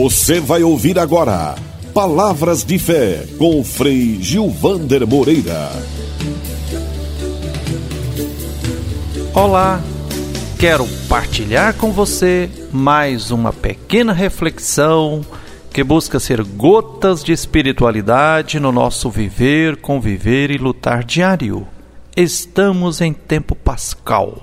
Você vai ouvir agora Palavras de Fé com Frei Gilvander Moreira. Olá, quero partilhar com você mais uma pequena reflexão que busca ser gotas de espiritualidade no nosso viver, conviver e lutar diário. Estamos em tempo pascal,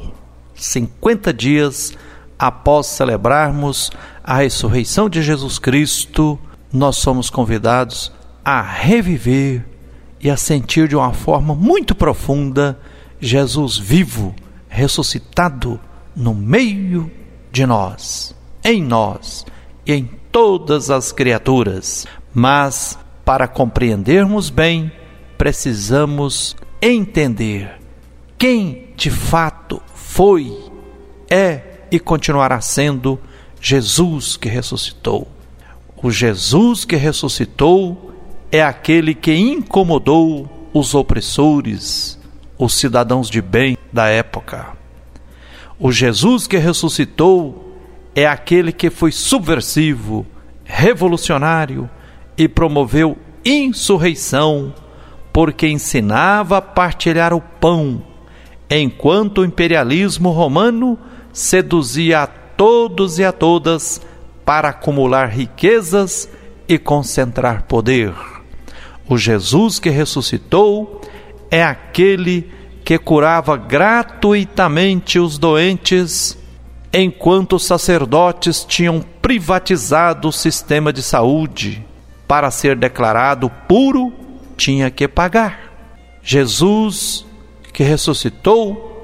50 dias após celebrarmos a ressurreição de Jesus Cristo, nós somos convidados a reviver e a sentir de uma forma muito profunda Jesus vivo, ressuscitado no meio de nós, em nós e em todas as criaturas. Mas, para compreendermos bem, precisamos entender quem de fato foi, é e continuará sendo Jesus que ressuscitou. O Jesus que ressuscitou é aquele que incomodou os opressores, os cidadãos de bem da época. O Jesus que ressuscitou é aquele que foi subversivo, revolucionário e promoveu insurreição, porque ensinava a partilhar o pão, enquanto o imperialismo romano seduzia a todos e a todas para acumular riquezas e concentrar poder. O Jesus que ressuscitou é aquele que curava gratuitamente os doentes enquanto os sacerdotes tinham privatizado o sistema de saúde. Para ser declarado puro, tinha que pagar. Jesus, que ressuscitou,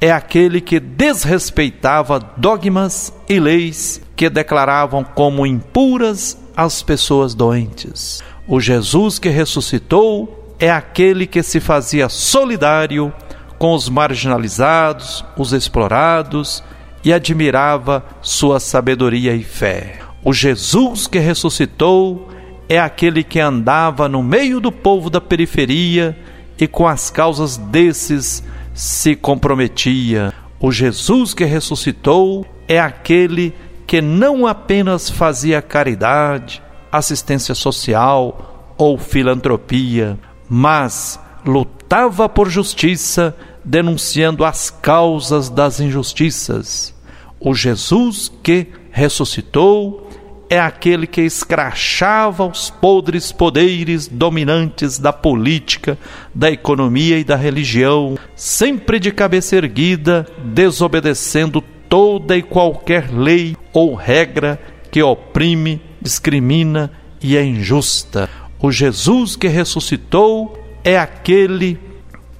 é aquele que desrespeitava dogmas e leis que declaravam como impuras as pessoas doentes. O Jesus que ressuscitou é aquele que se fazia solidário com os marginalizados, os explorados e admirava sua sabedoria e fé. O Jesus que ressuscitou é aquele que andava no meio do povo da periferia e com as causas desses se comprometia. O Jesus que ressuscitou é aquele que não apenas fazia caridade, assistência social ou filantropia, mas lutava por justiça denunciando as causas das injustiças. O Jesus que ressuscitou é aquele que escrachava os podres poderes dominantes da política, da economia e da religião, sempre de cabeça erguida, desobedecendo toda e qualquer lei ou regra que oprime, discrimina e é injusta. O Jesus que ressuscitou é aquele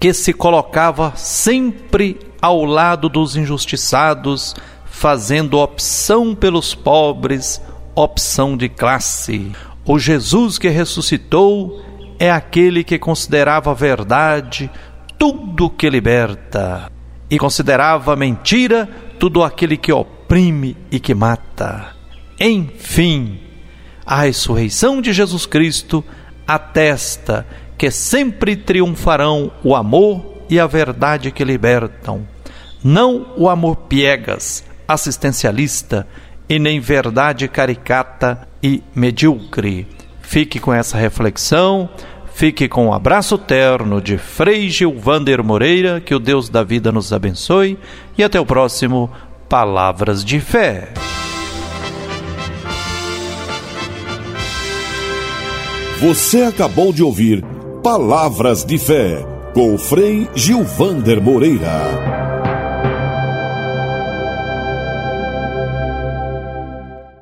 que se colocava sempre ao lado dos injustiçados, fazendo opção pelos pobres, opção de classe. O Jesus que ressuscitou é aquele que considerava verdade tudo que liberta e considerava mentira tudo aquele que oprime e que mata. Enfim, a ressurreição de Jesus Cristo atesta que sempre triunfarão o amor e a verdade que libertam, não o amor piegas, assistencialista e nem verdade caricata e medíocre. Fique com essa reflexão, fique com o um abraço terno de Frei Gilvander Moreira, que o Deus da vida nos abençoe e até o próximo Palavras de Fé. Você acabou de ouvir Palavras de Fé, com Frei Gilvander Moreira.